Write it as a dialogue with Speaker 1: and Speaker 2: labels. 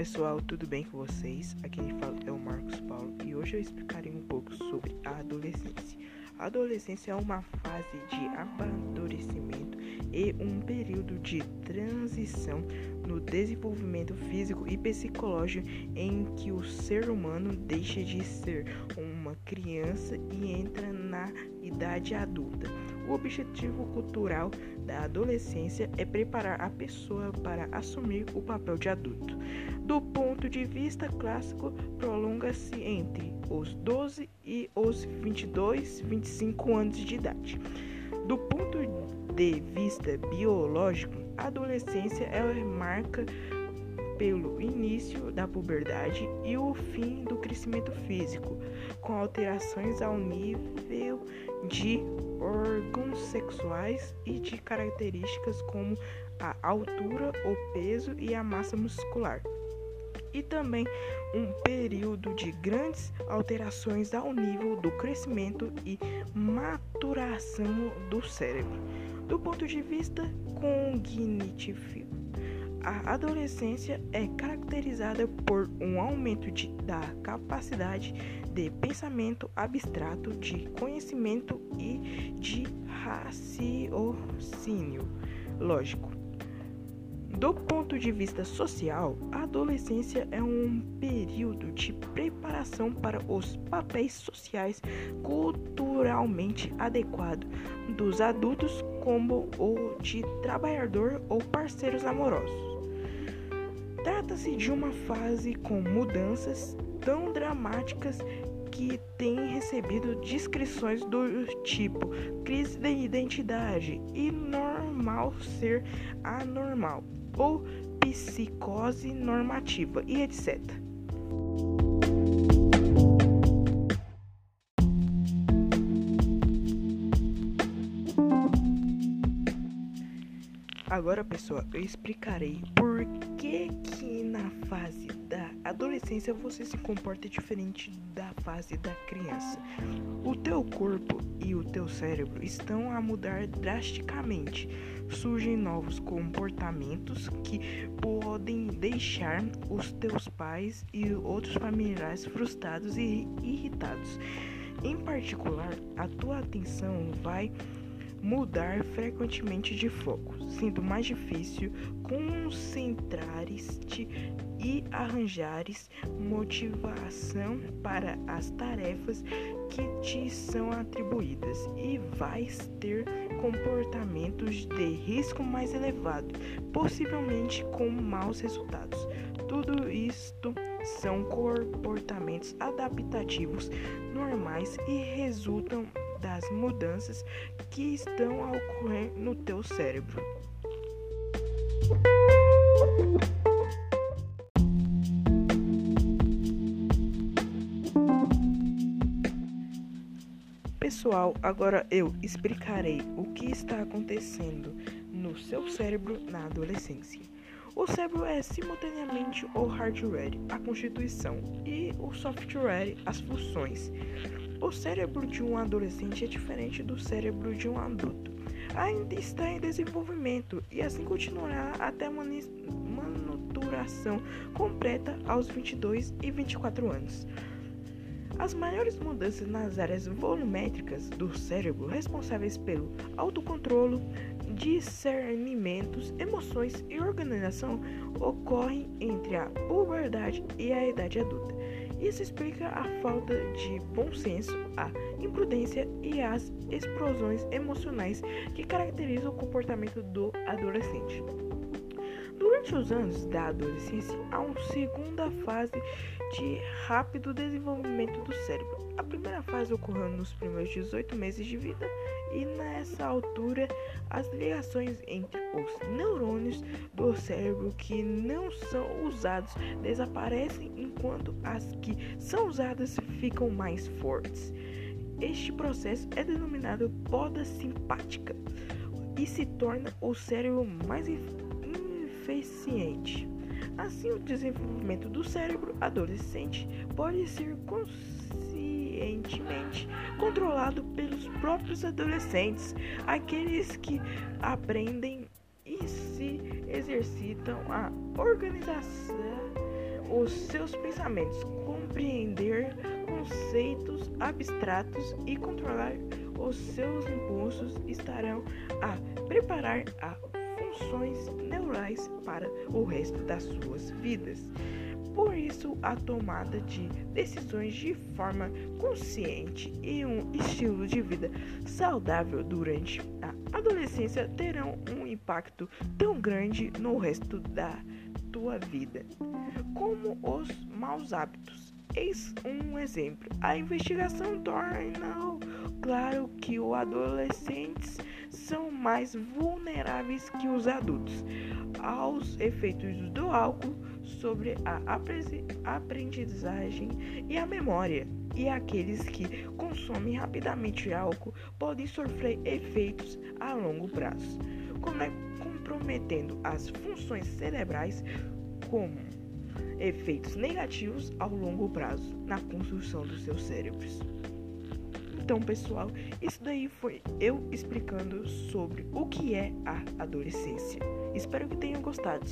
Speaker 1: pessoal, tudo bem com vocês? Aqui quem fala é o Marcos Paulo e hoje eu explicarei um pouco sobre a adolescência. A adolescência é uma fase de amadurecimento e um período de transição no desenvolvimento físico e psicológico em que o ser humano deixa de ser uma criança e entra na idade adulta. O objetivo cultural da adolescência é preparar a pessoa para assumir o papel de adulto. Do ponto de vista clássico, prolonga-se entre os 12 e os 22, 25 anos de idade. Do ponto de vista biológico, a adolescência é marca pelo início da puberdade e o fim do crescimento físico, com alterações ao nível de órgãos sexuais e de características como a altura, o peso e a massa muscular. E também um período de grandes alterações ao nível do crescimento e maturação do cérebro. Do ponto de vista cognitivo, a adolescência é caracterizada por um aumento de, da capacidade de pensamento abstrato, de conhecimento e de raciocínio lógico. Do ponto de vista social, a adolescência é um período de preparação para os papéis sociais culturalmente adequados dos adultos, como o de trabalhador ou parceiros amorosos. Trata-se de uma fase com mudanças tão dramáticas que tem recebido descrições do tipo crise de identidade e normal ser anormal ou psicose normativa e etc. Agora, pessoal, eu explicarei por que que na fase da adolescência você se comporta diferente da fase da criança. O teu corpo e o teu cérebro estão a mudar drasticamente. Surgem novos comportamentos que podem deixar os teus pais e outros familiares frustrados e irritados. Em particular, a tua atenção vai mudar frequentemente de foco, sendo mais difícil concentrares-te e arranjares motivação para as tarefas que te são atribuídas e vais ter comportamentos de risco mais elevado, possivelmente com maus resultados. Tudo isto são comportamentos adaptativos normais e resultam das mudanças que estão a ocorrer no teu cérebro. Pessoal, agora eu explicarei o que está acontecendo no seu cérebro na adolescência. O cérebro é simultaneamente o hardware, a constituição, e o software, as funções. O cérebro de um adolescente é diferente do cérebro de um adulto. Ainda está em desenvolvimento e assim continuará até a manuturação completa aos 22 e 24 anos. As maiores mudanças nas áreas volumétricas do cérebro responsáveis pelo autocontrole, discernimentos, emoções e organização ocorrem entre a puberdade e a idade adulta. Isso explica a falta de bom senso, a imprudência e as explosões emocionais que caracterizam o comportamento do adolescente. Durante os anos da adolescência, há uma segunda fase de rápido desenvolvimento do cérebro. A primeira fase ocorreu nos primeiros 18 meses de vida e nessa altura as ligações entre os neurônios do cérebro que não são usados desaparecem enquanto as que são usadas ficam mais fortes. Este processo é denominado poda simpática e se torna o cérebro mais eficiente. Assim, o desenvolvimento do cérebro adolescente pode ser conscientemente controlado pelos próprios adolescentes, aqueles que aprendem e se exercitam a organização, os seus pensamentos, compreender conceitos abstratos e controlar os seus impulsos estarão a preparar a funções neurais para o resto das suas vidas. Por isso, a tomada de decisões de forma consciente e um estilo de vida saudável durante a adolescência terão um impacto tão grande no resto da tua vida como os maus hábitos. Eis um exemplo. A investigação torna claro que os adolescentes são mais vulneráveis que os adultos aos efeitos do álcool sobre a aprendizagem e a memória. E aqueles que consomem rapidamente álcool podem sofrer efeitos a longo prazo, comprometendo as funções cerebrais como efeitos negativos ao longo prazo na construção dos seus cérebros. Então, pessoal, isso daí foi eu explicando sobre o que é a adolescência. Espero que tenham gostado.